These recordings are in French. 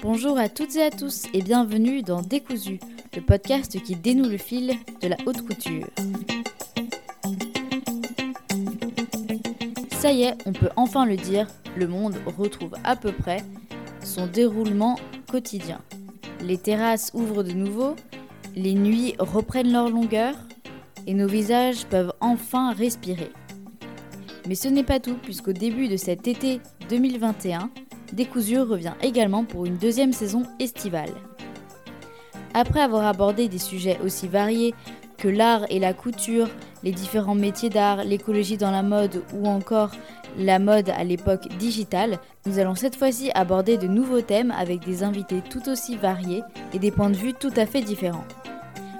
Bonjour à toutes et à tous et bienvenue dans Décousu, le podcast qui dénoue le fil de la haute couture. Ça y est, on peut enfin le dire, le monde retrouve à peu près son déroulement quotidien. Les terrasses ouvrent de nouveau, les nuits reprennent leur longueur et nos visages peuvent enfin respirer. Mais ce n'est pas tout, puisqu'au début de cet été 2021, Décousure revient également pour une deuxième saison estivale. Après avoir abordé des sujets aussi variés que l'art et la couture, les différents métiers d'art, l'écologie dans la mode ou encore la mode à l'époque digitale, nous allons cette fois-ci aborder de nouveaux thèmes avec des invités tout aussi variés et des points de vue tout à fait différents.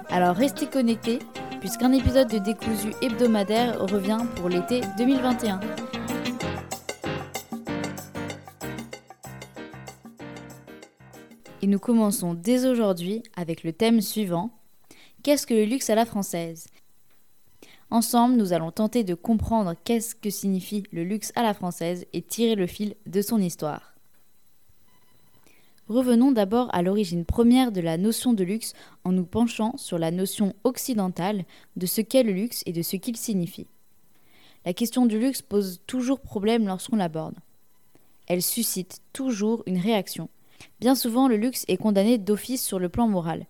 Alors restez connectés puisqu'un épisode de Décousu hebdomadaire revient pour l'été 2021. Nous commençons dès aujourd'hui avec le thème suivant Qu'est-ce que le luxe à la française? Ensemble, nous allons tenter de comprendre qu'est-ce que signifie le luxe à la française et tirer le fil de son histoire. Revenons d'abord à l'origine première de la notion de luxe en nous penchant sur la notion occidentale de ce qu'est le luxe et de ce qu'il signifie. La question du luxe pose toujours problème lorsqu'on l'aborde. Elle suscite toujours une réaction. Bien souvent, le luxe est condamné d'office sur le plan moral.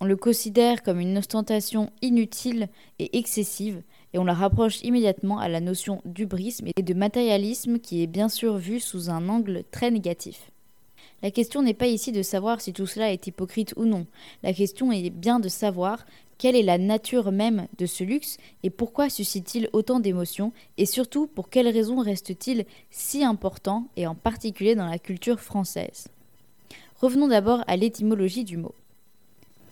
On le considère comme une ostentation inutile et excessive, et on la rapproche immédiatement à la notion d'ubrisme et de matérialisme qui est bien sûr vue sous un angle très négatif. La question n'est pas ici de savoir si tout cela est hypocrite ou non. La question est bien de savoir quelle est la nature même de ce luxe et pourquoi suscite-t-il autant d'émotions et surtout pour quelles raisons reste-t-il si important et en particulier dans la culture française. Revenons d'abord à l'étymologie du mot.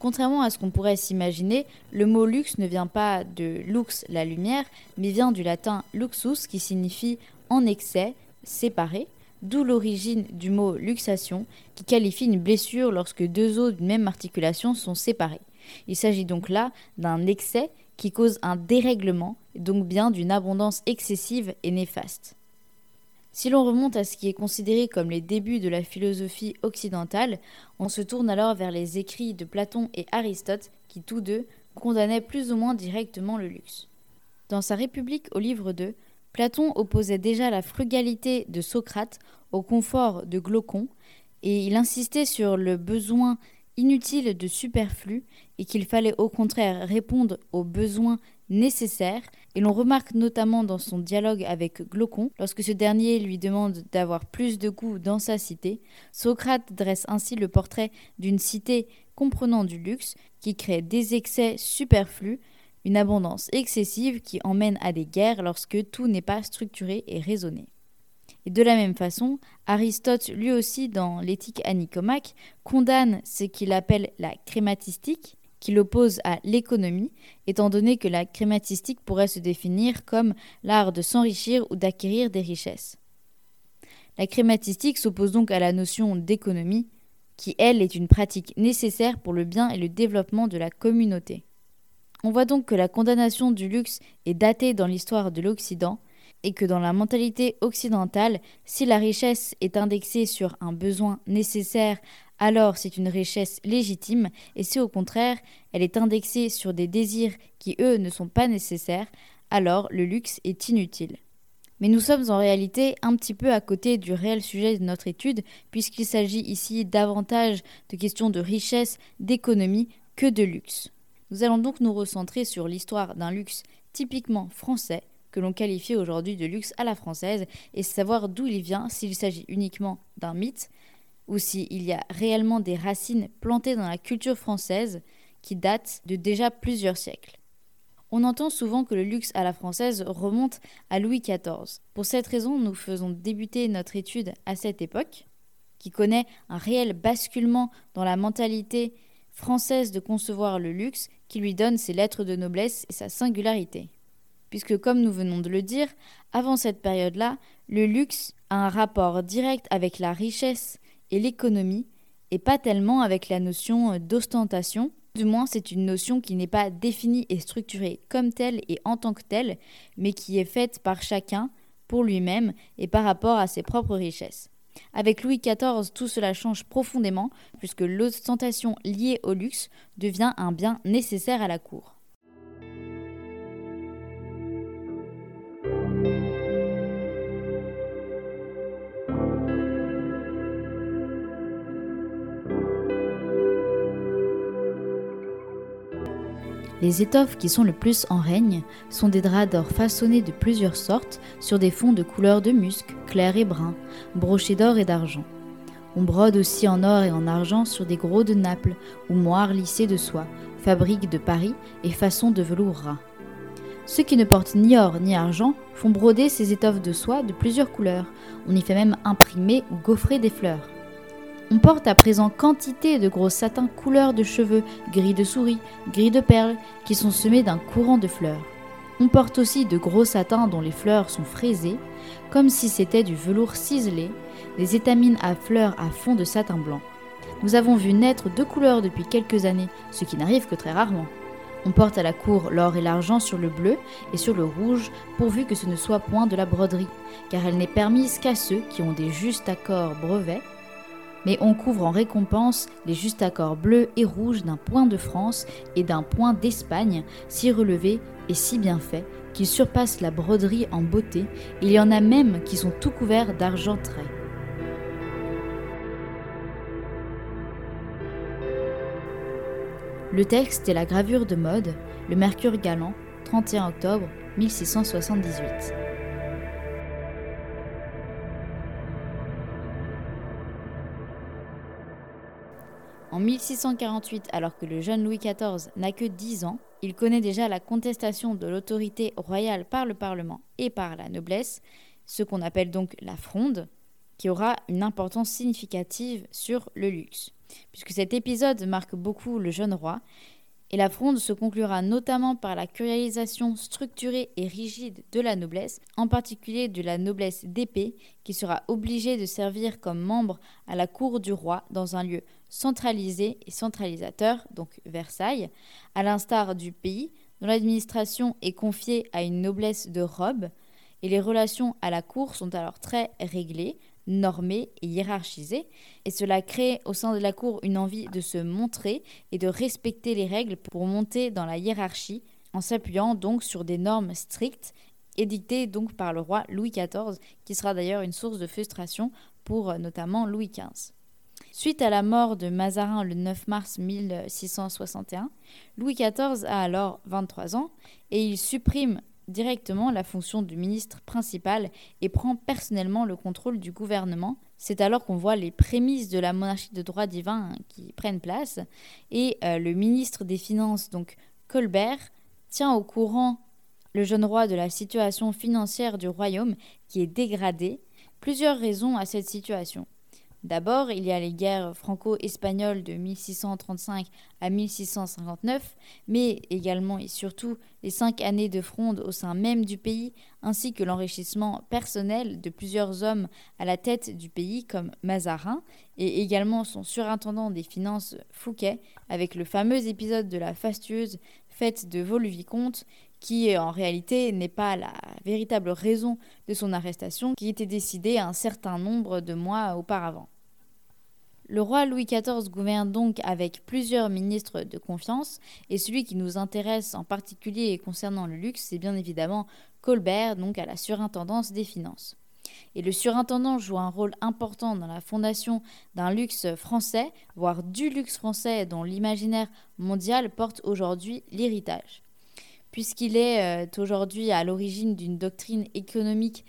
Contrairement à ce qu'on pourrait s'imaginer, le mot luxe ne vient pas de lux, la lumière, mais vient du latin luxus qui signifie en excès, séparé, d'où l'origine du mot luxation qui qualifie une blessure lorsque deux os d'une même articulation sont séparés. Il s'agit donc là d'un excès qui cause un dérèglement, donc bien d'une abondance excessive et néfaste. Si l'on remonte à ce qui est considéré comme les débuts de la philosophie occidentale, on se tourne alors vers les écrits de Platon et Aristote qui tous deux condamnaient plus ou moins directement le luxe. Dans sa République au livre 2, Platon opposait déjà la frugalité de Socrate au confort de Glaucon, et il insistait sur le besoin inutile de superflu et qu'il fallait au contraire répondre aux besoins nécessaire, et l'on remarque notamment dans son dialogue avec Glaucon, lorsque ce dernier lui demande d'avoir plus de goût dans sa cité, Socrate dresse ainsi le portrait d'une cité comprenant du luxe, qui crée des excès superflus, une abondance excessive qui emmène à des guerres lorsque tout n'est pas structuré et raisonné. Et de la même façon, Aristote, lui aussi dans l'éthique à condamne ce qu'il appelle la crématistique, qui l'oppose à l'économie, étant donné que la crématistique pourrait se définir comme l'art de s'enrichir ou d'acquérir des richesses. La crématistique s'oppose donc à la notion d'économie, qui, elle, est une pratique nécessaire pour le bien et le développement de la communauté. On voit donc que la condamnation du luxe est datée dans l'histoire de l'Occident, et que dans la mentalité occidentale, si la richesse est indexée sur un besoin nécessaire alors c'est une richesse légitime, et si au contraire elle est indexée sur des désirs qui eux ne sont pas nécessaires, alors le luxe est inutile. Mais nous sommes en réalité un petit peu à côté du réel sujet de notre étude, puisqu'il s'agit ici davantage de questions de richesse, d'économie que de luxe. Nous allons donc nous recentrer sur l'histoire d'un luxe typiquement français, que l'on qualifie aujourd'hui de luxe à la française, et savoir d'où il vient, s'il s'agit uniquement d'un mythe, ou s'il y a réellement des racines plantées dans la culture française qui datent de déjà plusieurs siècles. On entend souvent que le luxe à la française remonte à Louis XIV. Pour cette raison, nous faisons débuter notre étude à cette époque, qui connaît un réel basculement dans la mentalité française de concevoir le luxe, qui lui donne ses lettres de noblesse et sa singularité. Puisque, comme nous venons de le dire, avant cette période-là, le luxe a un rapport direct avec la richesse et l'économie, et pas tellement avec la notion euh, d'ostentation. Du moins, c'est une notion qui n'est pas définie et structurée comme telle et en tant que telle, mais qui est faite par chacun pour lui-même et par rapport à ses propres richesses. Avec Louis XIV, tout cela change profondément, puisque l'ostentation liée au luxe devient un bien nécessaire à la cour. Les étoffes qui sont le plus en règne sont des draps d'or façonnés de plusieurs sortes sur des fonds de couleur de musc, clair et brun, brochés d'or et d'argent. On brode aussi en or et en argent sur des gros de Naples ou moires lissées de soie, fabriques de Paris et façons de velours ras. Ceux qui ne portent ni or ni argent font broder ces étoffes de soie de plusieurs couleurs. On y fait même imprimer ou gaufrer des fleurs. On porte à présent quantité de gros satins couleur de cheveux, gris de souris, gris de perles, qui sont semés d'un courant de fleurs. On porte aussi de gros satins dont les fleurs sont fraisées, comme si c'était du velours ciselé, des étamines à fleurs à fond de satin blanc. Nous avons vu naître deux couleurs depuis quelques années, ce qui n'arrive que très rarement. On porte à la cour l'or et l'argent sur le bleu et sur le rouge, pourvu que ce ne soit point de la broderie, car elle n'est permise qu'à ceux qui ont des justes accords brevets mais on couvre en récompense les justes accords bleus et rouges d'un point de France et d'un point d'Espagne, si relevés et si bien faits qu'ils surpassent la broderie en beauté, il y en a même qui sont tout couverts d'argenterie. Le texte est la gravure de mode, le Mercure galant, 31 octobre 1678. En 1648, alors que le jeune Louis XIV n'a que 10 ans, il connaît déjà la contestation de l'autorité royale par le Parlement et par la noblesse, ce qu'on appelle donc la fronde, qui aura une importance significative sur le luxe. Puisque cet épisode marque beaucoup le jeune roi, et la fronde se conclura notamment par la curialisation structurée et rigide de la noblesse, en particulier de la noblesse d'épée, qui sera obligée de servir comme membre à la cour du roi dans un lieu centralisé et centralisateur, donc Versailles, à l'instar du pays, dont l'administration est confiée à une noblesse de robe, et les relations à la cour sont alors très réglées, normée et hiérarchisée, et cela crée au sein de la cour une envie de se montrer et de respecter les règles pour monter dans la hiérarchie, en s'appuyant donc sur des normes strictes édictées donc par le roi Louis XIV, qui sera d'ailleurs une source de frustration pour euh, notamment Louis XV. Suite à la mort de Mazarin le 9 mars 1661, Louis XIV a alors 23 ans et il supprime directement la fonction du ministre principal et prend personnellement le contrôle du gouvernement. C'est alors qu'on voit les prémices de la monarchie de droit divin qui prennent place et euh, le ministre des Finances, donc Colbert, tient au courant le jeune roi de la situation financière du royaume qui est dégradée. Plusieurs raisons à cette situation. D'abord, il y a les guerres franco-espagnoles de 1635 à 1659, mais également et surtout les cinq années de fronde au sein même du pays, ainsi que l'enrichissement personnel de plusieurs hommes à la tête du pays comme Mazarin, et également son surintendant des finances Fouquet, avec le fameux épisode de la fastueuse fête de Vaux-le-Vicomte, qui en réalité n'est pas la véritable raison de son arrestation, qui était décidée un certain nombre de mois auparavant. Le roi Louis XIV gouverne donc avec plusieurs ministres de confiance, et celui qui nous intéresse en particulier concernant le luxe, c'est bien évidemment Colbert, donc à la surintendance des finances. Et le surintendant joue un rôle important dans la fondation d'un luxe français, voire du luxe français dont l'imaginaire mondial porte aujourd'hui l'héritage puisqu'il est euh, aujourd'hui à l'origine d'une doctrine économique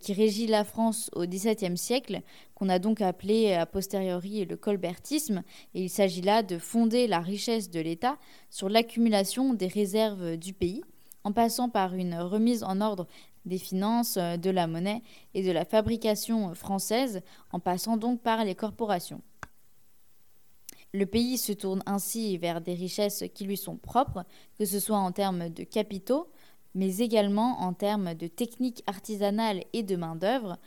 qui régit la France au XVIIe siècle, qu'on a donc appelé a posteriori le colbertisme, et il s'agit là de fonder la richesse de l'État sur l'accumulation des réserves du pays, en passant par une remise en ordre des finances, euh, de la monnaie et de la fabrication française, en passant donc par les corporations. Le pays se tourne ainsi vers des richesses qui lui sont propres, que ce soit en termes de capitaux, mais également en termes de techniques artisanales et de main-d'œuvre.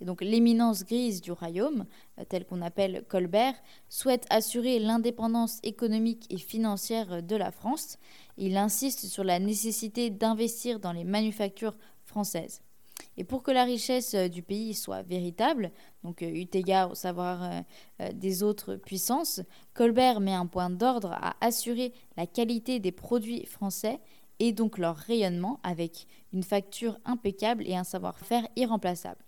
Donc l'éminence grise du royaume, euh, telle qu'on appelle Colbert, souhaite assurer l'indépendance économique et financière de la France. Il insiste sur la nécessité d'investir dans les manufactures françaises. Et pour que la richesse euh, du pays soit véritable, donc euh, eu égard au savoir des autres puissances, Colbert met un point d'ordre à assurer la qualité des produits français et donc leur rayonnement avec une facture impeccable et un savoir-faire irremplaçable.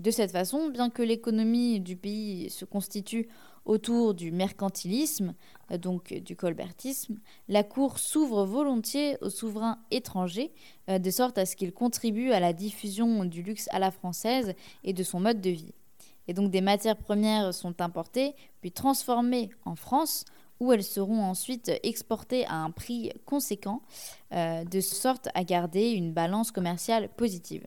De cette façon, bien que l'économie du pays se constitue autour du mercantilisme, donc du colbertisme, la Cour s'ouvre volontiers aux souverains étrangers, euh, de sorte à ce qu'ils contribuent à la diffusion du luxe à la française et de son mode de vie. Et donc des matières premières sont importées, puis transformées en France, où elles seront ensuite exportées à un prix conséquent, euh, de sorte à garder une balance commerciale positive.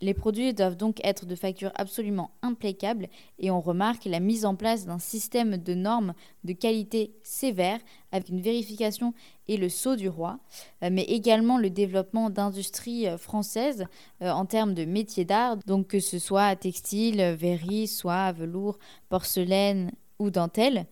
Les produits doivent donc être de facture absolument impeccable et on remarque la mise en place d'un système de normes de qualité sévère avec une vérification et le sceau du roi, euh, mais également le développement d'industries euh, françaises en termes de métiers d'art, donc que ce soit textile, verrerie, soie, velours, porcelaine, ou dentelle,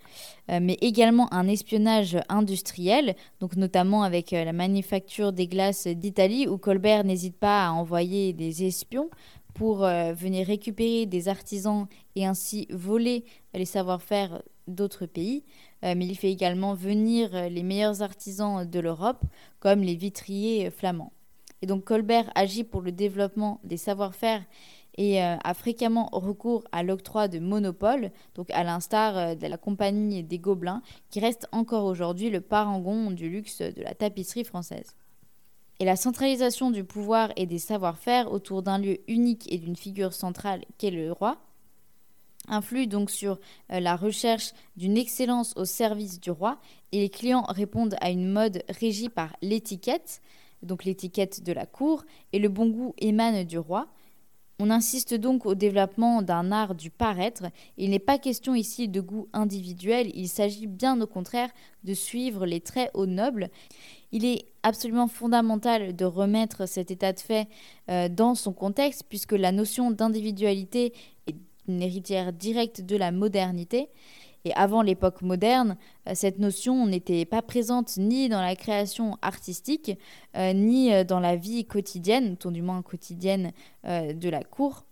euh, mais également un espionnage industriel, donc notamment avec euh, la manufacture des glaces d'Italie, où Colbert n'hésite pas à envoyer des espions pour euh, venir récupérer des artisans et ainsi voler les savoir-faire d'autres pays, mais il fait également venir les meilleurs artisans de l'Europe, comme les vitriers flamands. Et donc Colbert agit pour le développement des savoir-faire et euh, a fréquemment recours à l'octroi de monopoles, donc à l'instar euh, de la compagnie des Gobelins, qui reste encore aujourd'hui le parangon du luxe de la tapisserie française. Et la centralisation du pouvoir et des savoir-faire autour d'un lieu unique et d'une figure centrale qu'est le roi influe donc sur euh, la recherche d'une excellence au service du roi et les clients répondent à une mode régie par l'étiquette, donc l'étiquette de la cour, et le bon goût émane du roi, on insiste donc au développement d'un art du paraître. Il n'est pas question ici de goût individuel, il s'agit bien au contraire de suivre les traits aux nobles. Il est absolument fondamental de remettre cet état de fait euh, dans son contexte, puisque la notion d'individualité est une héritière directe de la modernité. Et avant l'époque moderne, euh, cette notion n'était pas présente ni dans la création artistique, euh, ni euh, dans la vie quotidienne, tout du moins quotidienne de la cour.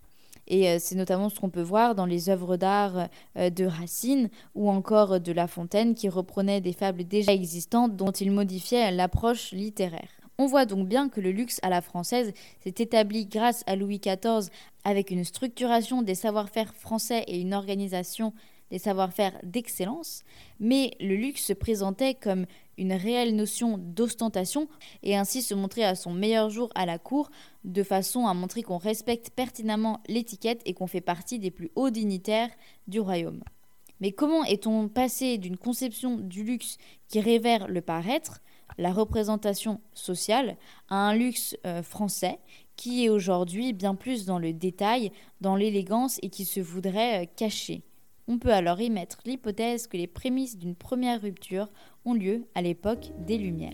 Et c'est notamment ce qu'on peut voir dans les œuvres d'art de Racine ou encore de La Fontaine qui reprenaient des fables déjà existantes dont il modifiait l'approche littéraire. On voit donc bien que le luxe à la française s'est établi grâce à Louis XIV avec une structuration des savoir-faire français et une organisation des savoir-faire d'excellence, mais le luxe se présentait comme une réelle notion d'ostentation et ainsi se montrer à son meilleur jour à la cour de façon à montrer qu'on respecte pertinemment l'étiquette et qu'on fait partie des plus hauts dignitaires du royaume. Mais comment est-on passé d'une conception du luxe qui révère le paraître, la représentation sociale, à un luxe euh, français qui est aujourd'hui bien plus dans le détail, dans l'élégance et qui se voudrait euh, cacher on peut alors y mettre l'hypothèse que les prémices d'une première rupture ont lieu à l'époque des Lumières.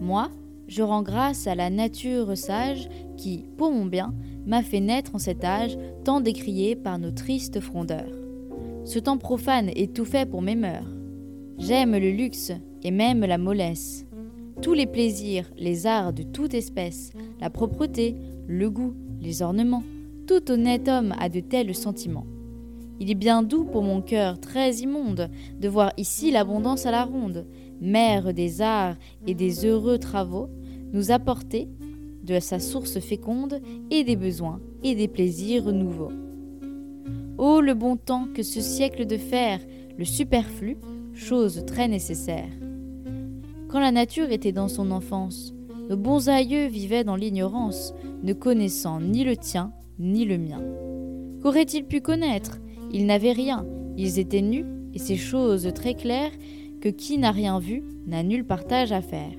Moi, je rends grâce à la nature sage qui, pour mon bien, m'a fait naître en cet âge tant décrié par nos tristes frondeurs. Ce temps profane est tout fait pour mes mœurs. J'aime le luxe, et même la mollesse. Tous les plaisirs, les arts de toute espèce, la propreté, le goût, les ornements, tout honnête homme a de tels sentiments. Il est bien doux pour mon cœur très immonde de voir ici l'abondance à la ronde, mère des arts et des heureux travaux, nous apporter de sa source féconde et des besoins et des plaisirs nouveaux. Ô le bon temps que ce siècle de fer, le superflu, chose très nécessaire. Quand la nature était dans son enfance, nos bons aïeux vivaient dans l'ignorance, ne connaissant ni le tien ni le mien. Qu'auraient-ils pu connaître? Ils n'avaient rien, ils étaient nus, et ces choses très claires que qui n'a rien vu n'a nul partage à faire.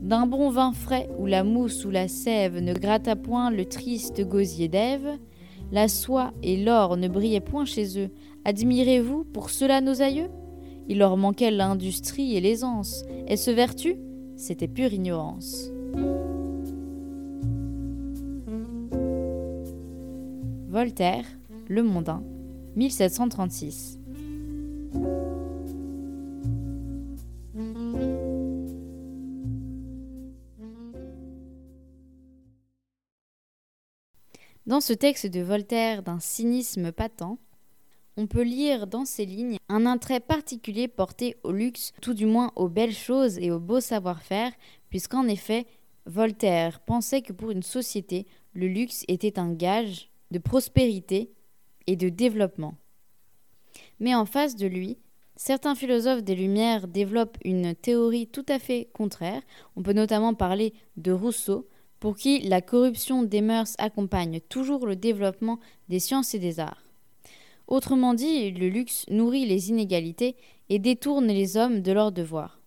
D'un bon vin frais où la mousse ou la sève ne gratta point le triste gosier d'Ève, la soie et l'or ne brillaient point chez eux. Admirez-vous pour cela nos aïeux? Il leur manquait l'industrie et l'aisance. Et ce vertu C'était pure ignorance. Voltaire, Le Mondain, 1736. Dans ce texte de Voltaire d'un cynisme patent, on peut lire dans ces lignes un intérêt particulier porté au luxe, tout du moins aux belles choses et au beau savoir-faire, puisqu'en effet, Voltaire pensait que pour une société, le luxe était un gage de prospérité et de développement. Mais en face de lui, certains philosophes des Lumières développent une théorie tout à fait contraire. On peut notamment parler de Rousseau, pour qui la corruption des mœurs accompagne toujours le développement des sciences et des arts. Autrement dit, le luxe nourrit les inégalités et détourne les hommes de leurs devoirs.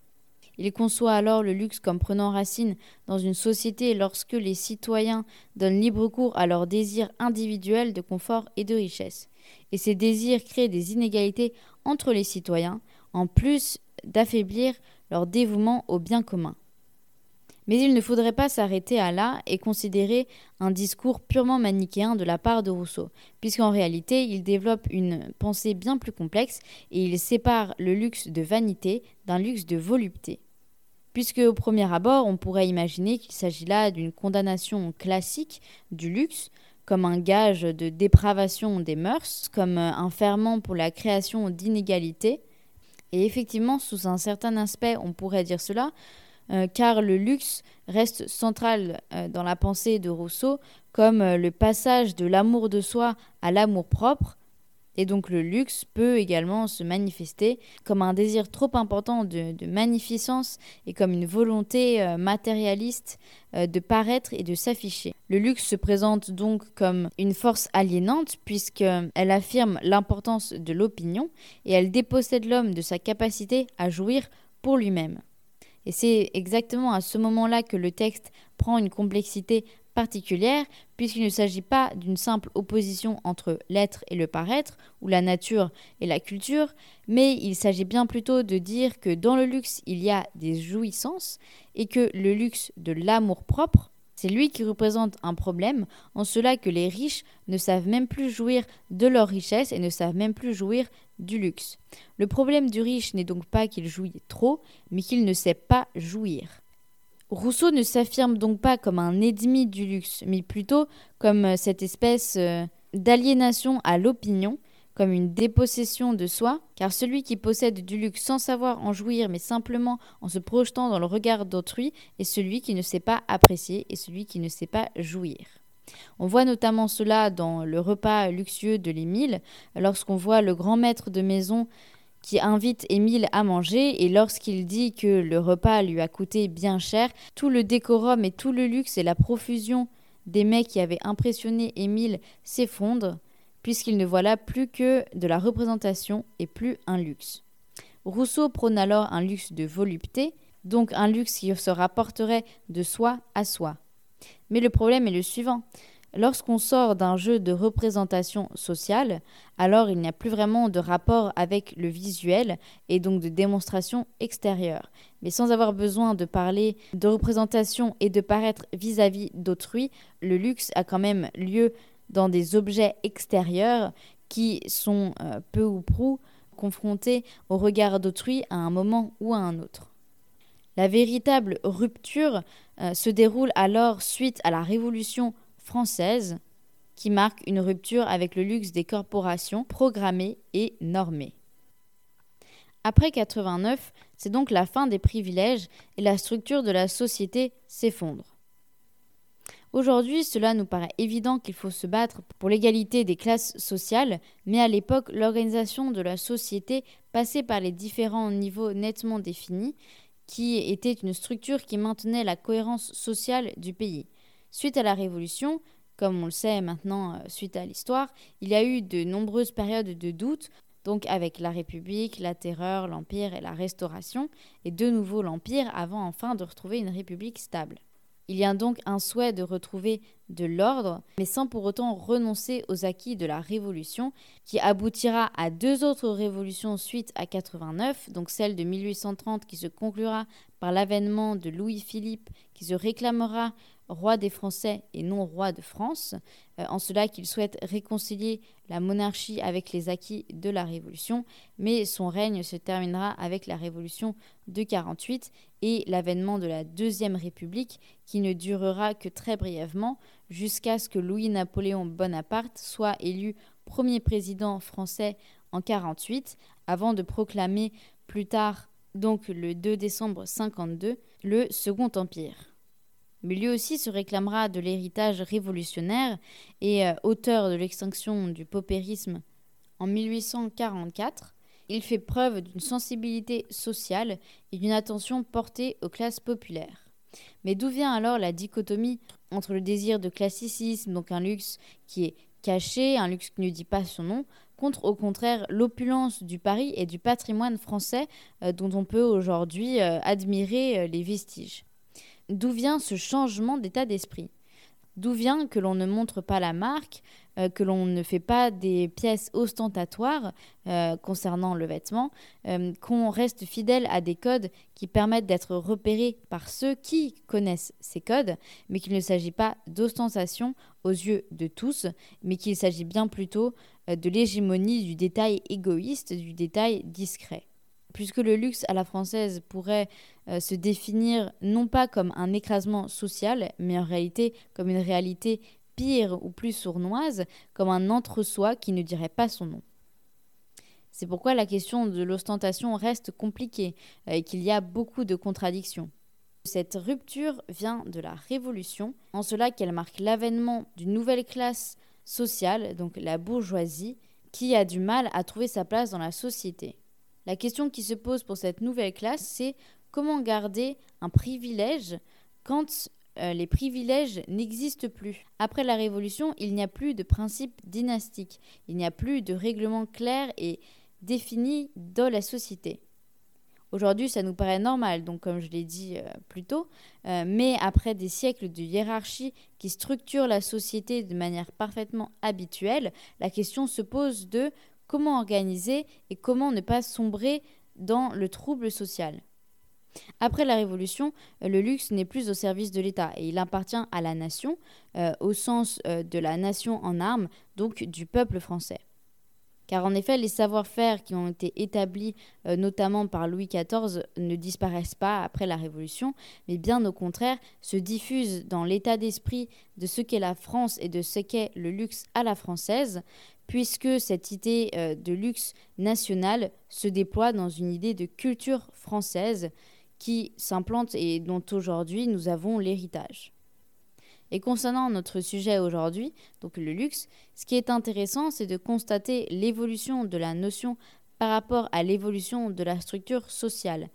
Il conçoit alors le luxe comme prenant racine dans une société lorsque les citoyens donnent libre cours à leurs désirs individuels de confort et de richesse. Et ces désirs créent des inégalités entre les citoyens, en plus d'affaiblir leur dévouement au bien commun. Mais il ne faudrait pas s'arrêter à là et considérer un discours purement manichéen de la part de Rousseau, puisqu'en réalité il développe une pensée bien plus complexe et il sépare le luxe de vanité d'un luxe de volupté. Puisque au premier abord on pourrait imaginer qu'il s'agit là d'une condamnation classique du luxe, comme un gage de dépravation des mœurs, comme un ferment pour la création d'inégalités. Et effectivement, sous un certain aspect, on pourrait dire cela, euh, car le luxe reste central euh, dans la pensée de Rousseau comme euh, le passage de l'amour de soi à l'amour propre. Et donc le luxe peut également se manifester comme un désir trop important de, magnificence et comme une volonté matérialiste de paraître et de s'afficher. Le luxe se présente donc comme une force aliénante puisqu'elle affirme l'importance de l'opinion et elle dépossède l'homme de sa capacité à jouir pour lui-même. Et c'est exactement à ce moment-là que le texte prend une complexité particulière, puisqu'il ne s'agit pas d'une simple opposition entre l'être et le paraître, ou la nature et la culture, mais il s'agit bien plutôt de dire que dans le luxe, il y a des jouissances, et que le luxe de l'amour propre c'est lui qui représente un problème, en cela que les riches ne savent même plus jouir de leur richesse et ne savent même plus jouir du luxe. Le problème du riche n'est donc pas qu'il jouit trop, mais qu'il ne sait pas jouir. Rousseau ne s'affirme donc pas comme un ennemi du luxe, mais plutôt comme cette espèce euh, d'aliénation à l'opinion comme une dépossession de soi, car celui qui possède du luxe sans savoir en jouir, mais simplement en se projetant dans le regard d'autrui, est celui qui ne sait pas apprécier et celui qui ne sait pas jouir. On voit notamment cela dans le repas luxueux de l'Émile, lorsqu'on voit le grand maître de maison qui invite Émile à manger et lorsqu'il dit que le repas lui a coûté bien cher, tout le décorum et tout le luxe et la profusion des mets qui avaient impressionné Émile s'effondrent puisqu'il ne voit là plus que de la représentation et plus un luxe. Rousseau prône alors un luxe de volupté, donc un luxe qui se rapporterait de soi à soi. Mais le problème est le suivant. Lorsqu'on sort d'un jeu de représentation sociale, alors il n'y a plus vraiment de rapport avec le visuel et donc de démonstration extérieure. Mais sans avoir besoin de parler de représentation et de paraître vis-à-vis d'autrui, le luxe a quand même lieu dans des objets extérieurs qui sont euh, peu ou prou confrontés au regard d'autrui à un moment ou à un autre. La véritable rupture euh, se déroule alors suite à la Révolution française, qui marque une rupture avec le luxe des corporations programmées et normées. Après 89, c'est donc la fin des privilèges et la structure de la société s'effondre. Aujourd'hui, cela nous paraît évident qu'il faut se battre pour l'égalité des classes sociales, mais à l'époque, l'organisation de la société passait par les différents niveaux nettement définis, qui étaient une structure qui maintenait la cohérence sociale du pays. Suite à la Révolution, comme on le sait maintenant euh, suite à l'histoire, il y a eu de nombreuses périodes de doute, donc avec la République, la Terreur, l'Empire et la Restauration, et de nouveau l'Empire avant enfin de retrouver une République stable. Il y a donc un souhait de retrouver de l'ordre, mais sans pour autant renoncer aux acquis de la Révolution, qui aboutira à deux autres révolutions suite à 89, donc celle de 1830 qui se conclura par l'avènement de Louis-Philippe, qui se réclamera roi des Français et non roi de France, euh, en cela qu'il souhaite réconcilier la monarchie avec les acquis de la Révolution, mais son règne se terminera avec la Révolution de 48 et l'avènement de la Deuxième République qui ne durera que très brièvement jusqu'à ce que Louis-Napoléon Bonaparte soit élu premier président français en 48 avant de proclamer plus tard donc le 2 décembre 52 le Second Empire mais lui aussi se réclamera de l'héritage révolutionnaire et euh, auteur de l'extinction du paupérisme en 1844, il fait preuve d'une sensibilité sociale et d'une attention portée aux classes populaires. Mais d'où vient alors la dichotomie entre le désir de classicisme, donc un luxe qui est caché, un luxe qui ne dit pas son nom, contre au contraire l'opulence du Paris et du patrimoine français euh, dont on peut aujourd'hui euh, admirer les vestiges? D'où vient ce changement d'état d'esprit? D'où vient que l'on ne montre pas la marque, euh, que l'on ne fait pas des pièces ostentatoires euh, concernant le vêtement, euh, qu'on reste fidèle à des codes qui permettent d'être repérés par ceux qui connaissent ces codes, mais qu'il ne s'agit pas d'ostentation aux yeux de tous, mais qu'il s'agit bien plutôt de l'hégémonie du détail égoïste, du détail discret puisque le luxe à la française pourrait euh, se définir non pas comme un écrasement social, mais en réalité comme une réalité pire ou plus sournoise, comme un entre-soi qui ne dirait pas son nom. C'est pourquoi la question de l'ostentation reste compliquée euh, et qu'il y a beaucoup de contradictions. Cette rupture vient de la Révolution, en cela qu'elle marque l'avènement d'une nouvelle classe sociale, donc la bourgeoisie, qui a du mal à trouver sa place dans la société. La question qui se pose pour cette nouvelle classe, c'est comment garder un privilège quand euh, les privilèges n'existent plus. Après la Révolution, il n'y a plus de principe dynastique, il n'y a plus de règlement clair et défini dans la société. Aujourd'hui, ça nous paraît normal, donc comme je l'ai dit euh, plus tôt, euh, mais après des siècles de hiérarchie qui structurent la société de manière parfaitement habituelle, la question se pose de comment organiser et comment ne pas sombrer dans le trouble social. Après la Révolution, le luxe n'est plus au service de l'État et il appartient à la nation, euh, au sens euh, de la nation en armes, donc du peuple français. Car en effet, les savoir-faire qui ont été établis euh, notamment par Louis XIV ne disparaissent pas après la Révolution, mais bien au contraire se diffusent dans l'état d'esprit de ce qu'est la France et de ce qu'est le luxe à la française, puisque cette idée euh, de luxe national se déploie dans une idée de culture française qui s'implante et dont aujourd'hui nous avons l'héritage. Et concernant notre sujet aujourd'hui, donc le luxe, ce qui est intéressant, c'est de constater l'évolution de la notion par rapport à l'évolution de la structure sociale.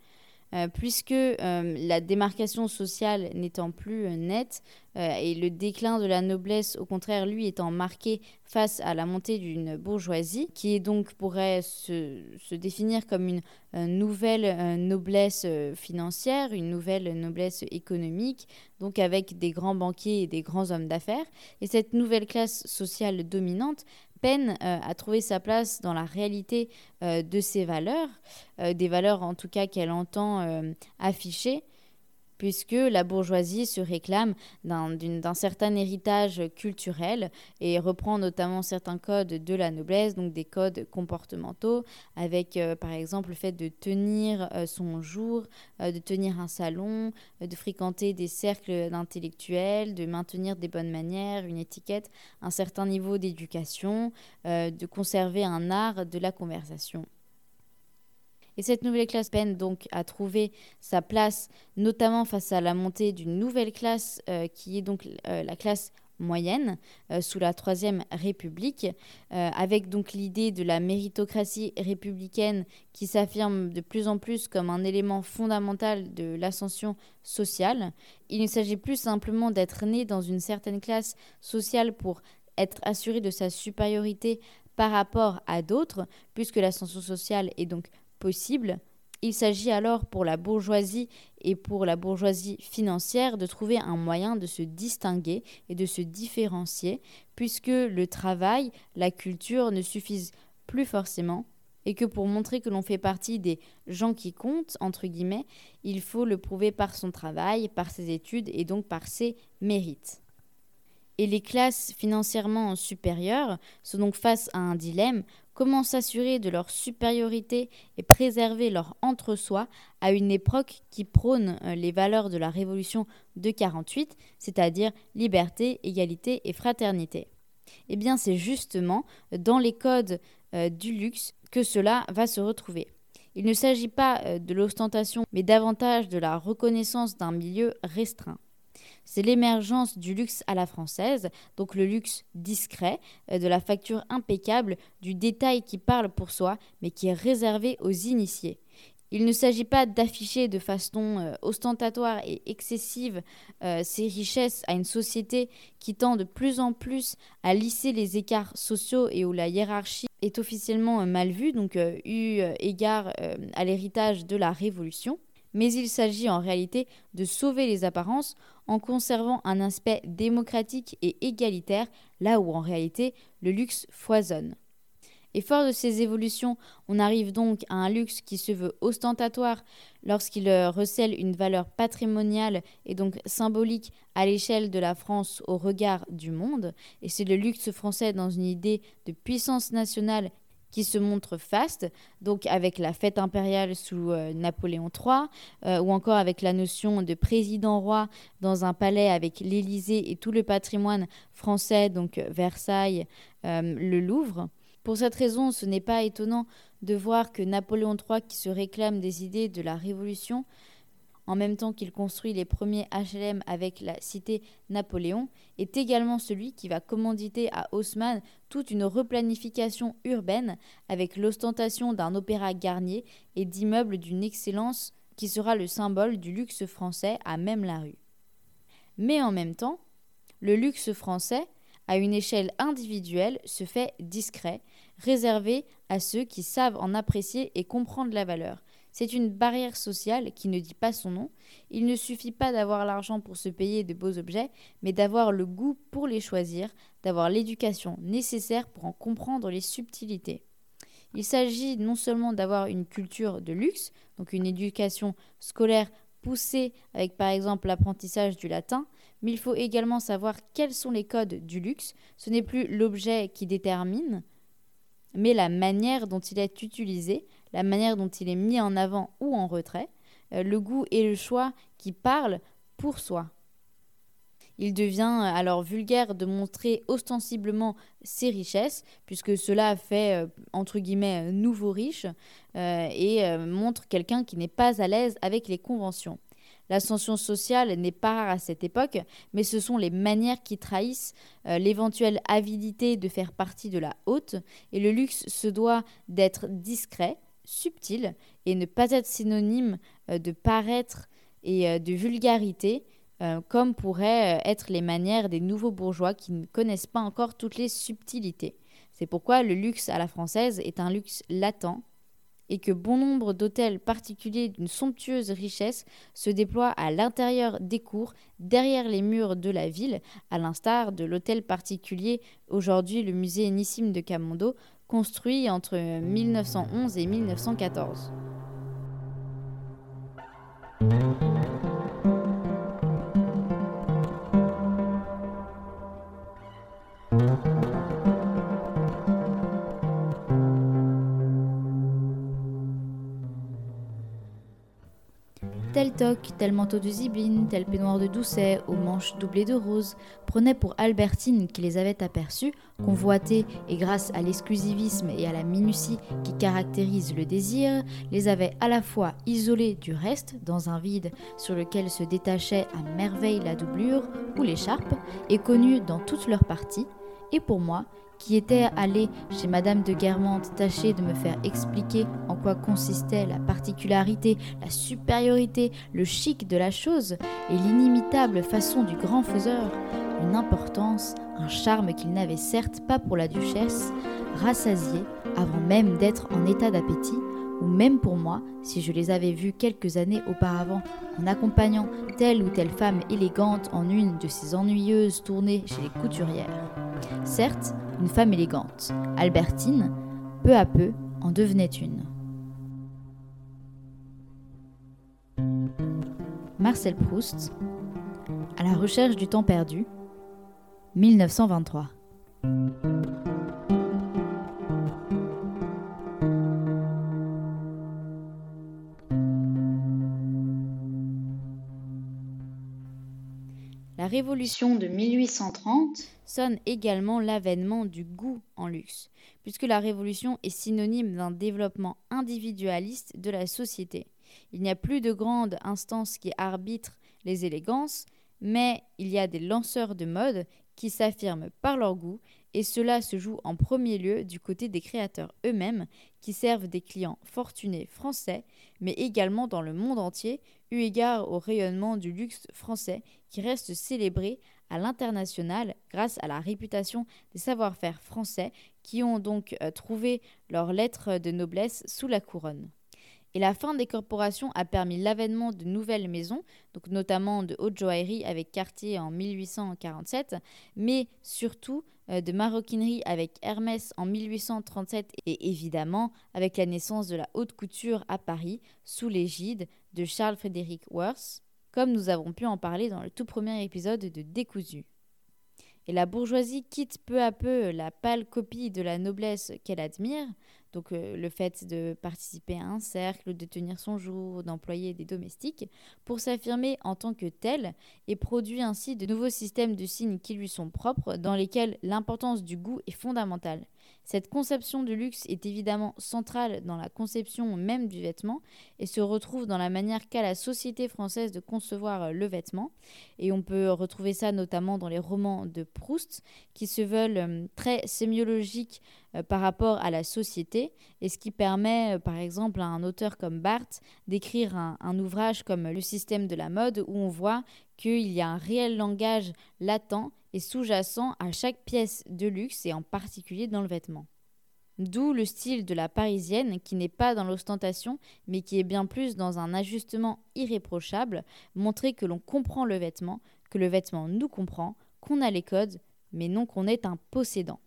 Euh, puisque euh, la démarcation sociale n'étant plus euh, nette et le déclin de la noblesse, au contraire, lui étant marqué face à la montée d'une bourgeoisie, qui est donc pourrait se, se définir comme une nouvelle noblesse financière, une nouvelle noblesse économique, donc avec des grands banquiers et des grands hommes d'affaires. Et cette nouvelle classe sociale dominante peine euh, à trouver sa place dans la réalité euh, de ses valeurs, euh, des valeurs en tout cas qu'elle entend afficher puisque la bourgeoisie se réclame d'un certain héritage culturel et reprend notamment certains codes de la noblesse, donc des codes comportementaux, avec euh, par exemple le fait de tenir euh, son jour, euh, de tenir un salon, de fréquenter des cercles d'intellectuels, de maintenir des bonnes manières, une étiquette, un certain niveau d'éducation, de conserver un art de la conversation. Et cette nouvelle classe peine donc à trouver sa place, notamment face à la montée d'une nouvelle classe euh, qui est donc euh, la classe moyenne euh, sous la Troisième République, avec donc l'idée de la méritocratie républicaine qui s'affirme de plus en plus comme un élément fondamental de l'ascension sociale. Il ne s'agit plus simplement d'être né dans une certaine classe sociale pour être assuré de sa supériorité par rapport à d'autres, puisque l'ascension sociale est donc possible. Il s'agit alors pour la bourgeoisie et pour la bourgeoisie financière de trouver un moyen de se distinguer et de se différencier, puisque le travail, la culture ne suffisent plus forcément et que pour montrer que l'on fait partie des gens qui comptent, entre guillemets, il faut le prouver par son travail, par ses études et donc par ses mérites. Et les classes financièrement supérieures sont donc face à un dilemme comment s'assurer de leur supériorité et préserver leur entre-soi à une époque qui prône euh, les valeurs de la Révolution de 48, c'est-à-dire liberté, égalité et fraternité? Eh bien, c'est justement dans les codes euh, du luxe que cela va se retrouver. Il ne s'agit pas euh, de l'ostentation, mais davantage de la reconnaissance d'un milieu restreint. C'est l'émergence du luxe à la française, donc le luxe discret, euh, de la facture impeccable, du détail qui parle pour soi, mais qui est réservé aux initiés. Il ne s'agit pas d'afficher de façon euh, ostentatoire et excessive euh, ces richesses à une société qui tend de plus en plus à lisser les écarts sociaux et où la hiérarchie est officiellement mal vue, donc eu égard à l'héritage de la Révolution mais il s'agit en réalité de sauver les apparences en conservant un aspect démocratique et égalitaire, là où en réalité le luxe foisonne. Et fort de ces évolutions, on arrive donc à un luxe qui se veut ostentatoire lorsqu'il euh, recèle une valeur patrimoniale et donc symbolique à l'échelle de la France au regard du monde. Et c'est le luxe français dans une idée de puissance nationale qui se montre faste, donc avec la fête impériale sous euh, Napoléon III, euh, ou encore avec la notion de président-roi dans un palais avec l'Élysée et tout le patrimoine français, donc Versailles, euh, le Louvre. Pour cette raison, ce n'est pas étonnant de voir que Napoléon III, qui se réclame des idées de la Révolution, en même temps qu'il construit les premiers HLM avec la cité Napoléon, est également celui qui va commanditer à Haussmann toute une replanification urbaine avec l'ostentation d'un opéra Garnier et d'immeubles d'une excellence qui sera le symbole du luxe français à même la rue. Mais en même temps, le luxe français, à une échelle individuelle, se fait discret, réservé à ceux qui savent en apprécier et comprendre la valeur, c'est une barrière sociale qui ne dit pas son nom. Il ne suffit pas d'avoir l'argent pour se payer de beaux objets, mais d'avoir le goût pour les choisir, d'avoir l'éducation nécessaire pour en comprendre les subtilités. Il s'agit non seulement d'avoir une culture de luxe, donc une éducation scolaire poussée avec par exemple l'apprentissage du latin, mais il faut également savoir quels sont les codes du luxe. Ce n'est plus l'objet qui détermine, mais la manière dont il est utilisé, la manière dont il est mis en avant ou en retrait, euh, le goût et le choix qui parlent pour soi. Il devient euh, alors vulgaire de montrer ostensiblement ses richesses, puisque cela fait, euh, entre guillemets, nouveau riche, et montre quelqu'un qui n'est pas à l'aise avec les conventions. L'ascension sociale n'est pas rare à cette époque, mais ce sont les manières qui trahissent l'éventuelle avidité de faire partie de la haute, et le luxe se doit d'être discret, subtil et ne pas être synonyme euh, de paraître et euh, de vulgarité, euh, comme pourraient être les manières des nouveaux bourgeois qui ne connaissent pas encore toutes les subtilités. C'est pourquoi le luxe à la française est un luxe latent et que bon nombre d'hôtels particuliers d'une somptueuse richesse se déploient à l'intérieur des cours, derrière les murs de la ville, à l'instar de l'hôtel particulier, aujourd'hui le musée Nissim de Camondo, construit entre 1911 et 1914. Tel manteau de zibine, tel peignoir de doucet, aux manches doublées de rose, prenaient pour Albertine qui les avait aperçus, convoités et grâce à l'exclusivisme et à la minutie qui caractérise le désir, les avait à la fois isolés du reste, dans un vide sur lequel se détachait à merveille la doublure ou l'écharpe, et connus dans toutes leurs parties, et pour moi, qui était allé chez Madame de Guermantes tâcher de me faire expliquer en quoi consistait la particularité, la supériorité, le chic de la chose et l'inimitable façon du grand faiseur, une importance, un charme qu'il n'avait certes pas pour la duchesse, rassasié avant même d'être en état d'appétit, ou même pour moi, si je les avais vus quelques années auparavant en accompagnant telle ou telle femme élégante en une de ces ennuyeuses tournées chez les couturières. Certes, une femme élégante, Albertine, peu à peu, en devenait une. Marcel Proust, à la recherche du temps perdu, 1923. Révolution de 1830 sonne également l'avènement du goût en luxe, puisque la révolution est synonyme d'un développement individualiste de la société. Il n'y a plus de grandes instances qui arbitrent les élégances, mais il y a des lanceurs de mode qui s'affirment par leur goût, et cela se joue en premier lieu du côté des créateurs eux-mêmes, qui servent des clients fortunés français, mais également dans le monde entier, eu égard au rayonnement du luxe français qui reste célébré à l'international grâce à la réputation des savoir-faire français qui ont donc euh, trouvé leur lettre de noblesse sous la couronne. Et la fin des corporations a permis l'avènement de nouvelles maisons, donc notamment de haute joaillerie avec Cartier en 1847, mais surtout euh, de maroquinerie avec Hermès en 1837 et évidemment avec la naissance de la haute couture à Paris sous l'égide de Charles Frédéric Worth, comme nous avons pu en parler dans le tout premier épisode de Décousu. Et la bourgeoisie quitte peu à peu la pâle copie de la noblesse qu'elle admire, donc euh, le fait de participer à un cercle, de tenir son jour, d'employer des domestiques, pour s'affirmer en tant que tel et produit ainsi de nouveaux systèmes de signes qui lui sont propres, dans lesquels l'importance du goût est fondamentale. Cette conception du luxe est évidemment centrale dans la conception même du vêtement et se retrouve dans la manière qu'a la société française de concevoir le vêtement. Et on peut retrouver ça notamment dans les romans de Proust qui se veulent euh, très sémiologiques euh, par rapport à la société et ce qui permet euh, par exemple à un auteur comme Barthes d'écrire un, un ouvrage comme Le système de la mode où on voit qu'il y a un réel langage latent et sous-jacent à chaque pièce de luxe et en particulier dans le vêtement. D'où le style de la parisienne qui n'est pas dans l'ostentation mais qui est bien plus dans un ajustement irréprochable, montrer que l'on comprend le vêtement, que le vêtement nous comprend, qu'on a les codes, mais non qu'on est un possédant.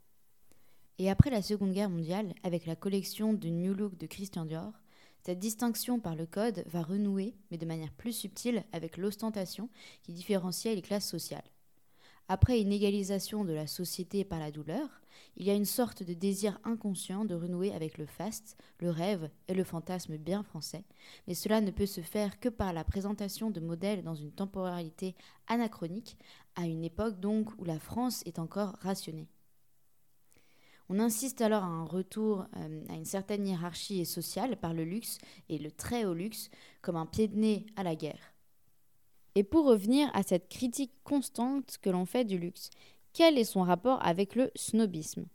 Et après la Seconde Guerre mondiale, avec la collection de New Look de Christian Dior, cette distinction par le code va renouer, mais de manière plus subtile, avec l'ostentation qui différenciait les classes sociales. Après une égalisation de la société par la douleur, il y a une sorte de désir inconscient de renouer avec le faste, le rêve et le fantasme bien français, mais cela ne peut se faire que par la présentation de modèles dans une temporalité anachronique, à une époque donc où la France est encore rationnée. On insiste alors à un retour euh, à une certaine hiérarchie sociale par le luxe et le très haut luxe comme un pied de nez à la guerre. Et pour revenir à cette critique constante que l'on fait du luxe, quel est son rapport avec le snobisme?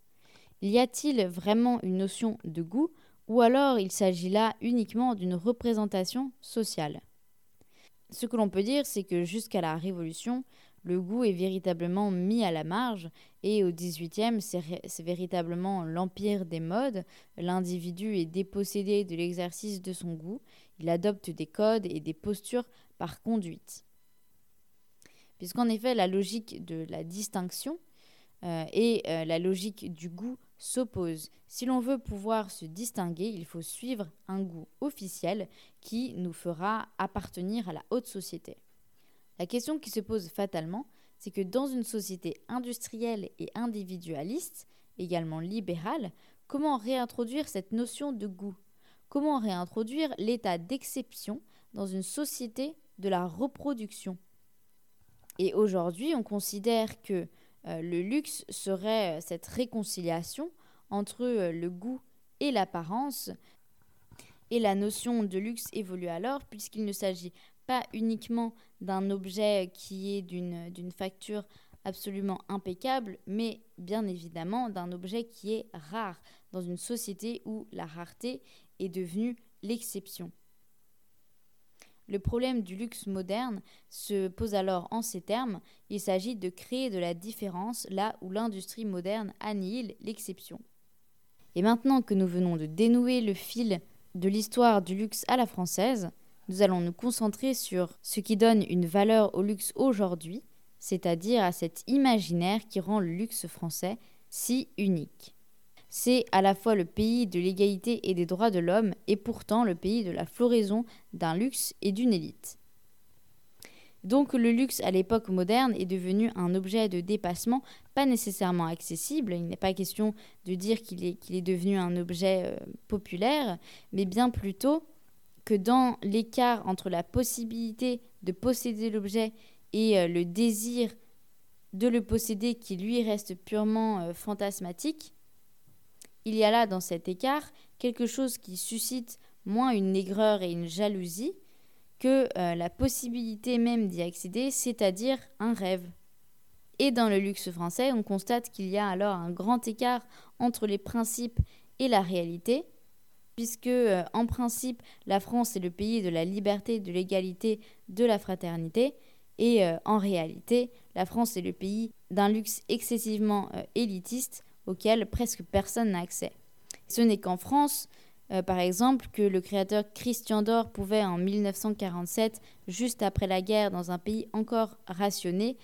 Y a-t-il vraiment une notion de goût ou alors il s'agit là uniquement d'une représentation sociale? Ce que l'on peut dire, c'est que jusqu'à la Révolution, le goût est véritablement mis à la marge et au XVIIIe, c'est véritablement l'empire des modes. L'individu est dépossédé de l'exercice de son goût, il adopte des codes et des postures par conduite. Puisqu'en effet, la logique de la distinction euh, et euh, la logique du goût s'opposent. Si l'on veut pouvoir se distinguer, il faut suivre un goût officiel qui nous fera appartenir à la haute société. La question qui se pose fatalement, c'est que dans une société industrielle et individualiste, également libérale, comment réintroduire cette notion de goût? Comment réintroduire l'état d'exception dans une société de la reproduction? Et aujourd'hui, on considère que euh, le luxe serait euh, cette réconciliation entre euh, le goût et l'apparence. Et la notion de luxe évolue alors puisqu'il ne s'agit pas uniquement d'un objet qui est d'une facture absolument impeccable, mais bien évidemment d'un objet qui est rare dans une société où la rareté est devenue l'exception. Le problème du luxe moderne se pose alors en ces termes, il s'agit de créer de la différence là où l'industrie moderne annihile l'exception. Et maintenant que nous venons de dénouer le fil de l'histoire du luxe à la française, nous allons nous concentrer sur ce qui donne une valeur au luxe aujourd'hui, c'est-à-dire à cet imaginaire qui rend le luxe français si unique. c'est à la fois le pays de l'égalité et des droits de l'homme et pourtant le pays de la floraison d'un luxe et d'une élite. Donc le luxe à l'époque moderne est devenu un objet de dépassement pas nécessairement accessible. Il n'est pas question de dire qu'il est, devenu un objet euh, populaire, mais bien plutôt que dans l'écart entre la possibilité de posséder l'objet et euh, le désir de le posséder qui lui reste purement euh, fantasmatique, il y a là dans cet écart quelque chose qui suscite moins une aigreur et une jalousie, que euh, la possibilité même d'y accéder, c'est-à-dire un rêve. Et dans le luxe français, on constate qu'il y a alors un grand écart entre les principes et la réalité, puisque euh, en principe, la France est le pays de la liberté, de l'égalité, de la fraternité, et euh, en réalité, la France est le pays d'un luxe excessivement élitiste auquel presque personne n'a accès. Ce n'est qu'en France euh, par exemple, que le créateur Christian Dior pouvait en 1947, juste après la guerre, dans un pays encore rationné,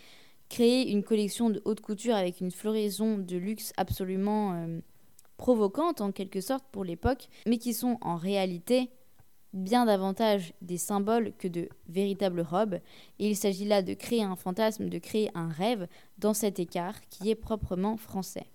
créer une collection de haute couture avec une floraison de luxe absolument euh, provocante en quelque sorte pour l'époque, mais qui sont en réalité bien davantage des symboles que de véritables robes, et il s'agit là de créer un fantasme, de créer un rêve dans cet écart qui est proprement français.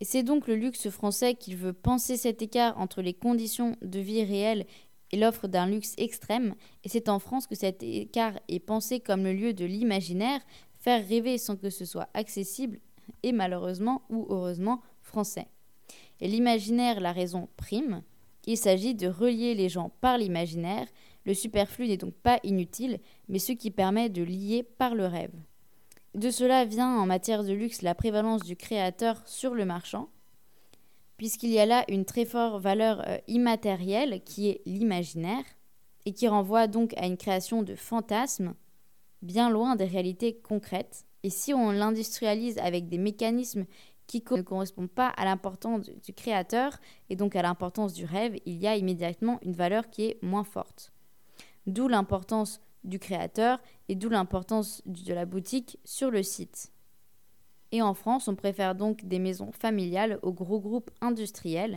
Et c'est donc le luxe français qu'il veut penser cet écart entre les conditions de vie réelles et l'offre d'un luxe extrême, et c'est en France que cet écart est pensé comme le lieu de l'imaginaire, faire rêver sans que ce soit accessible, et malheureusement ou heureusement français. Et l'imaginaire, la raison prime, il s'agit de relier les gens par l'imaginaire, le superflu n'est donc pas inutile, mais ce qui permet de lier par le rêve. De cela vient en matière de luxe la prévalence du créateur sur le marchand, puisqu'il y a là une très forte valeur euh, immatérielle qui est l'imaginaire, et qui renvoie donc à une création de fantasmes bien loin des réalités concrètes. Et si on l'industrialise avec des mécanismes qui ne correspondent pas à l'importance du créateur et donc à l'importance du rêve, il y a immédiatement une valeur qui est moins forte. D'où l'importance du créateur et d'où l'importance de la boutique sur le site. Et en France, on préfère donc des maisons familiales aux gros groupes industriels.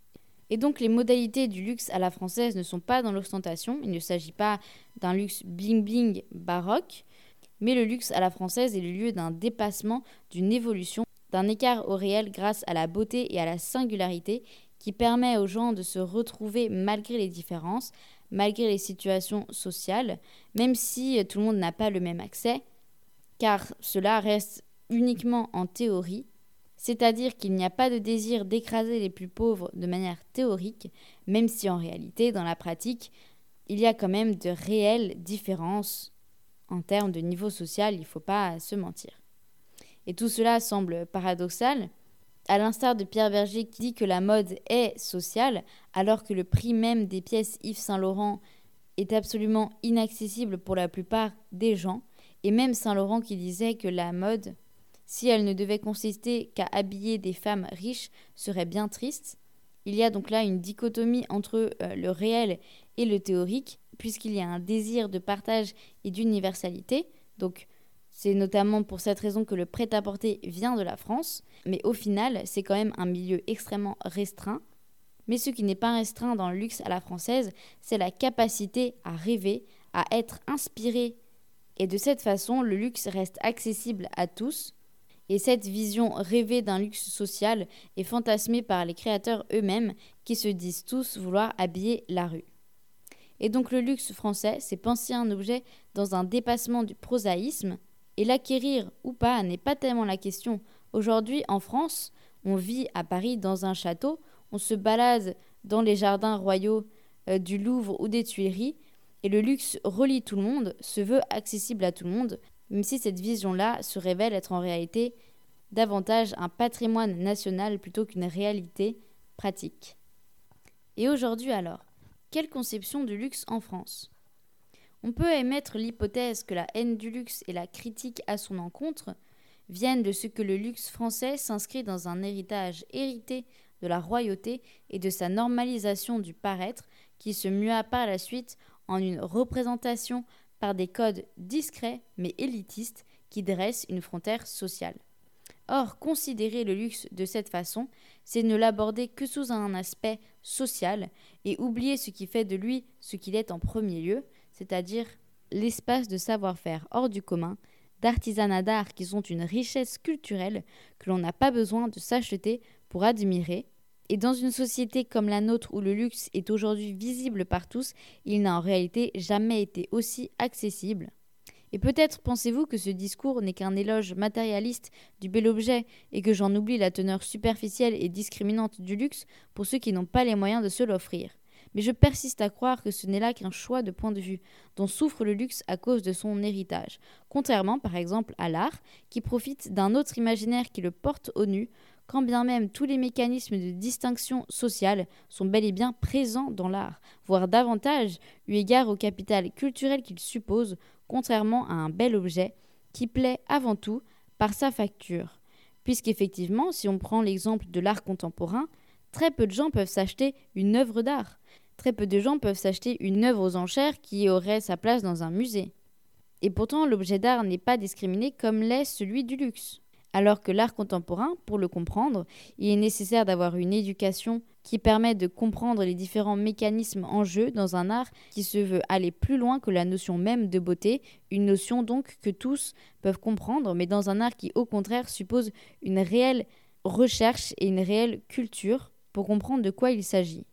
Et donc les modalités du luxe à la française ne sont pas dans l'ostentation, il ne s'agit pas d'un luxe bling-bling baroque, mais le luxe à la française est le lieu d'un dépassement, d'une évolution, d'un écart au réel grâce à la beauté et à la singularité qui permet aux gens de se retrouver malgré les différences, malgré les situations sociales, même si tout le monde n'a pas le même accès, car cela reste uniquement en théorie, c'est-à-dire qu'il n'y a pas de désir d'écraser les plus pauvres de manière théorique, même si en réalité, dans la pratique, il y a quand même de réelles différences en termes de niveau social, il ne faut pas se mentir. Et tout cela semble paradoxal, à l'instar de Pierre Berger qui dit que la mode est sociale, alors que le prix même des pièces Yves Saint Laurent est absolument inaccessible pour la plupart des gens, et même Saint Laurent qui disait que la mode, si elle ne devait consister qu'à habiller des femmes riches, serait bien triste. Il y a donc là une dichotomie entre euh, le réel et le théorique, puisqu'il y a un désir de partage et d'universalité, donc c'est notamment pour cette raison que le prêt-à-porter vient de la France, mais au final, c'est quand même un milieu extrêmement restreint. Mais ce qui n'est pas restreint dans le luxe à la française, c'est la capacité à rêver, à être inspiré. Et de cette façon, le luxe reste accessible à tous. Et cette vision rêvée d'un luxe social est fantasmée par les créateurs eux-mêmes qui se disent tous vouloir habiller la rue. Et donc le luxe français, c'est penser un objet dans un dépassement du prosaïsme, et l'acquérir ou pas n'est pas tellement la question. Aujourd'hui, en France, on vit à Paris dans un château, on se balade dans les jardins royaux euh, du Louvre ou des Tuileries, et le luxe relie tout le monde, se veut accessible à tout le monde, même si cette vision-là se révèle être en réalité davantage un patrimoine national plutôt qu'une réalité pratique. Et aujourd'hui alors, quelle conception du luxe en France? On peut émettre l'hypothèse que la haine du luxe et la critique à son encontre viennent de ce que le luxe français s'inscrit dans un héritage hérité de la royauté et de sa normalisation du paraître qui se mua par la suite en une représentation par des codes discrets mais élitistes qui dressent une frontière sociale. Or, considérer le luxe de cette façon, c'est ne l'aborder que sous un aspect social et oublier ce qui fait de lui ce qu'il est en premier lieu, c'est-à-dire l'espace de savoir-faire hors du commun, d'artisanat d'art qui sont une richesse culturelle que l'on n'a pas besoin de s'acheter pour admirer. Et dans une société comme la nôtre où le luxe est aujourd'hui visible par tous, il n'a en réalité jamais été aussi accessible. Et peut-être pensez-vous que ce discours n'est qu'un éloge matérialiste du bel objet et que j'en oublie la teneur superficielle et discriminante du luxe pour ceux qui n'ont pas les moyens de se l'offrir. Mais je persiste à croire que ce n'est là qu'un choix de point de vue dont souffre le luxe à cause de son héritage, contrairement par exemple à l'art, qui profite d'un autre imaginaire qui le porte au nu, quand bien même tous les mécanismes de distinction sociale sont bel et bien présents dans l'art, voire davantage, eu égard au capital culturel qu'il suppose, contrairement à un bel objet qui plaît avant tout par sa facture. Puisqu'effectivement, si on prend l'exemple de l'art contemporain, très peu de gens peuvent s'acheter une œuvre d'art. Très peu de gens peuvent s'acheter une œuvre aux enchères qui aurait sa place dans un musée. Et pourtant, l'objet d'art n'est pas discriminé comme l'est celui du luxe. Alors que l'art contemporain, pour le comprendre, il est nécessaire d'avoir une éducation qui permet de comprendre les différents mécanismes en jeu dans un art qui se veut aller plus loin que la notion même de beauté, une notion donc que tous peuvent comprendre, mais dans un art qui au contraire suppose une réelle recherche et une réelle culture pour comprendre de quoi il s'agit.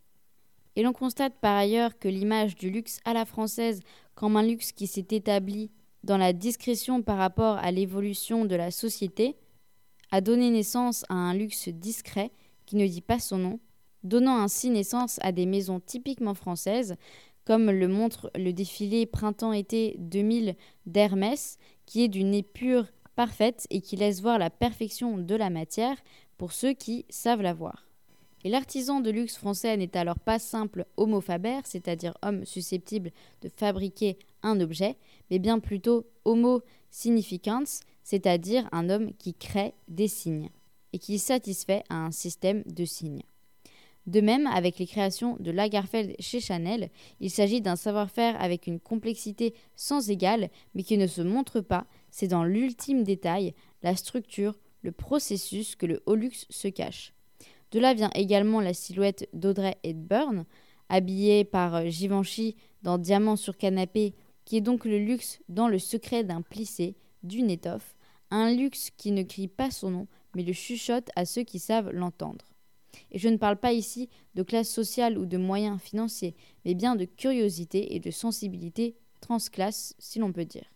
Et l'on constate par ailleurs que l'image du luxe à la française comme un luxe qui s'est établi dans la discrétion par rapport à l'évolution de la société, a donné naissance à un luxe discret qui ne dit pas son nom, donnant ainsi naissance à des maisons typiquement françaises, comme le montre le défilé printemps-été 2000 d'Hermès, qui est d'une épure parfaite et qui laisse voir la perfection de la matière pour ceux qui savent la voir. Et l'artisan de luxe français n'est alors pas simple homo faber, c'est-à-dire homme susceptible de fabriquer un objet, mais bien plutôt homo significans, c'est-à-dire un homme qui crée des signes et qui satisfait à un système de signes. De même, avec les créations de Lagerfeld chez Chanel, il s'agit d'un savoir-faire avec une complexité sans égale, mais qui ne se montre pas, c'est dans l'ultime détail, la structure, le processus que le haut se cache. De là vient également la silhouette d'Audrey Hepburn, habillée par Givenchy dans Diamant sur canapé, qui est donc le luxe dans le secret d'un plissé, d'une étoffe, un luxe qui ne crie pas son nom, mais le chuchote à ceux qui savent l'entendre. Et je ne parle pas ici de classe sociale ou de moyens financiers, mais bien de curiosité et de sensibilité transclasse, si l'on peut dire.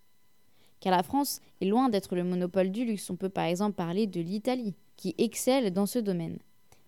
Car la France est loin d'être le monopole du luxe. On peut par exemple parler de l'Italie, qui excelle dans ce domaine.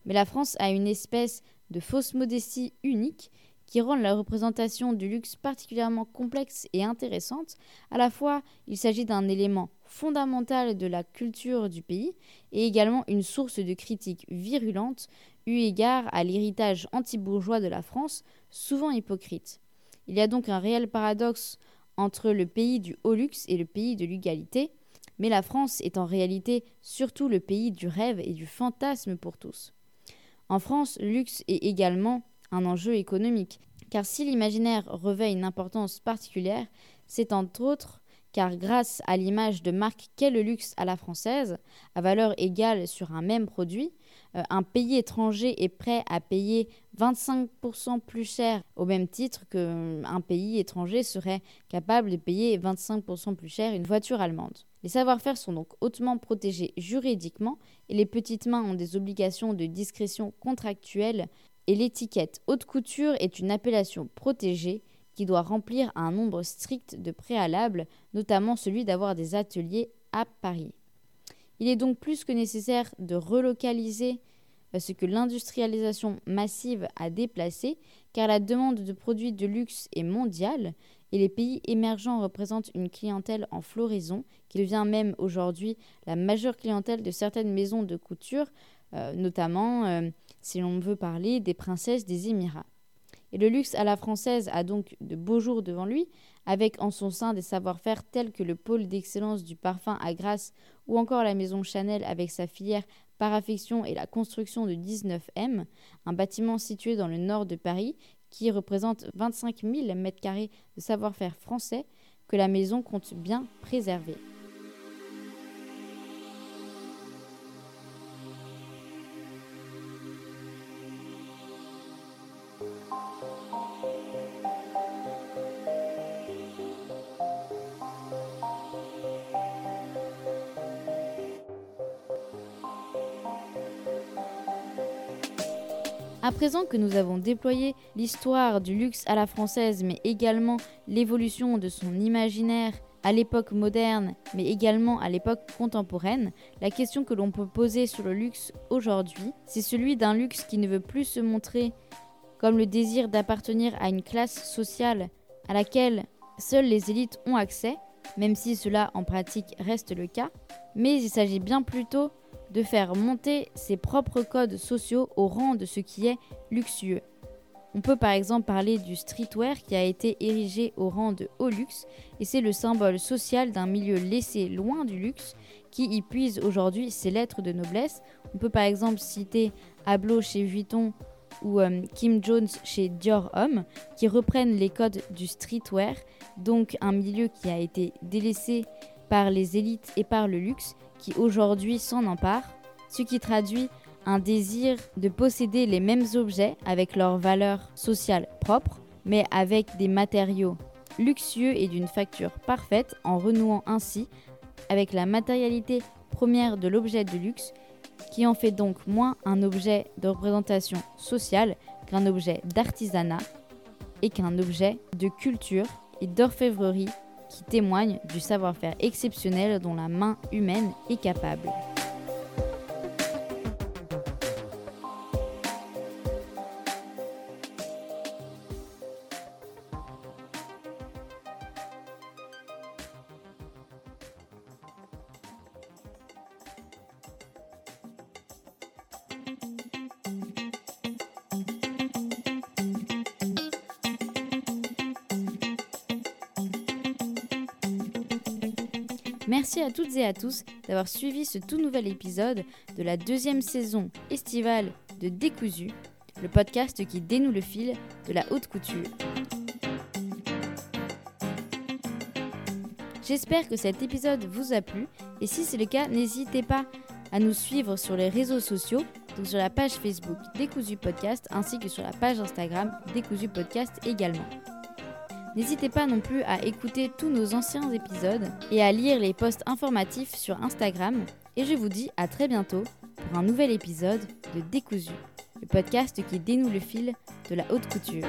Mais la France a une espèce de fausse modestie unique qui rend la représentation du luxe particulièrement complexe et intéressante. À la fois, il s'agit d'un élément fondamental de la culture du pays et également une source de critiques virulentes eu égard à l'héritage anti-bourgeois de la France, souvent hypocrite. Il y a donc un réel paradoxe entre le pays du haut luxe et le pays de l'égalité, mais la France est en réalité surtout le pays du rêve et du fantasme pour tous. En France, luxe est également un enjeu économique. Car si l'imaginaire revêt une importance particulière, c'est entre autres car grâce à l'image de marque qu'est le luxe à la française, à valeur égale sur un même produit, euh, un pays étranger est prêt à payer 25% plus cher au même titre qu'un pays étranger serait capable de payer 25% plus cher une voiture allemande. Les savoir-faire sont donc hautement protégés juridiquement et les petites mains ont des obligations de discrétion contractuelle et l'étiquette haute couture est une appellation protégée qui doit remplir un nombre strict de préalables, notamment celui d'avoir des ateliers à Paris. Il est donc plus que nécessaire de relocaliser euh, ce que l'industrialisation massive a déplacé, car la demande de produits de luxe est mondiale et les pays émergents représentent une clientèle en floraison qui devient même aujourd'hui la majeure clientèle de certaines maisons de couture, euh, notamment euh, si l'on veut parler des princesses des Émirats. Et le luxe à la française a donc de beaux jours devant lui, avec en son sein des savoir-faire tels que le pôle d'excellence du parfum à Grasse ou encore la maison Chanel avec sa filière par affection et la construction de 19M, un bâtiment situé dans le nord de Paris qui représente 25 000 m2 de savoir-faire français que la maison compte bien préserver. À présent que nous avons déployé l'histoire du luxe à la française, mais également l'évolution de son imaginaire à l'époque moderne, mais également à l'époque contemporaine, la question que l'on peut poser sur le luxe aujourd'hui, c'est celui d'un luxe qui ne veut plus se montrer comme le désir d'appartenir à une classe sociale à laquelle seules les élites ont accès, même si cela en pratique reste le cas, mais il s'agit bien plutôt de faire monter ses propres codes sociaux au rang de ce qui est luxueux. On peut par exemple parler du streetwear qui a été érigé au rang de haut luxe et c'est le symbole social d'un milieu laissé loin du luxe qui y puise aujourd'hui ses lettres de noblesse. On peut par exemple citer Ablo chez Vuitton ou euh, Kim Jones chez Dior Homme qui reprennent les codes du streetwear, donc un milieu qui a été délaissé par les élites et par le luxe qui aujourd'hui s'en empare, ce qui traduit un désir de posséder les mêmes objets avec leurs valeurs sociales propres, mais avec des matériaux luxueux et d'une facture parfaite en renouant ainsi avec la matérialité première de l'objet de luxe, qui en fait donc moins un objet de représentation sociale qu'un objet d'artisanat et qu'un objet de culture et d'orfèvrerie qui témoigne du savoir-faire exceptionnel dont la main humaine est capable. À toutes et à tous d'avoir suivi ce tout nouvel épisode de la deuxième saison estivale de Décousu, le podcast qui dénoue le fil de la haute couture. J'espère que cet épisode vous a plu et si c'est le cas, n'hésitez pas à nous suivre sur les réseaux sociaux, donc sur la page Facebook Décousu Podcast ainsi que sur la page Instagram Décousu Podcast également. N'hésitez pas non plus à écouter tous nos anciens épisodes et à lire les posts informatifs sur Instagram. Et je vous dis à très bientôt pour un nouvel épisode de Décousu, le podcast qui dénoue le fil de la haute couture.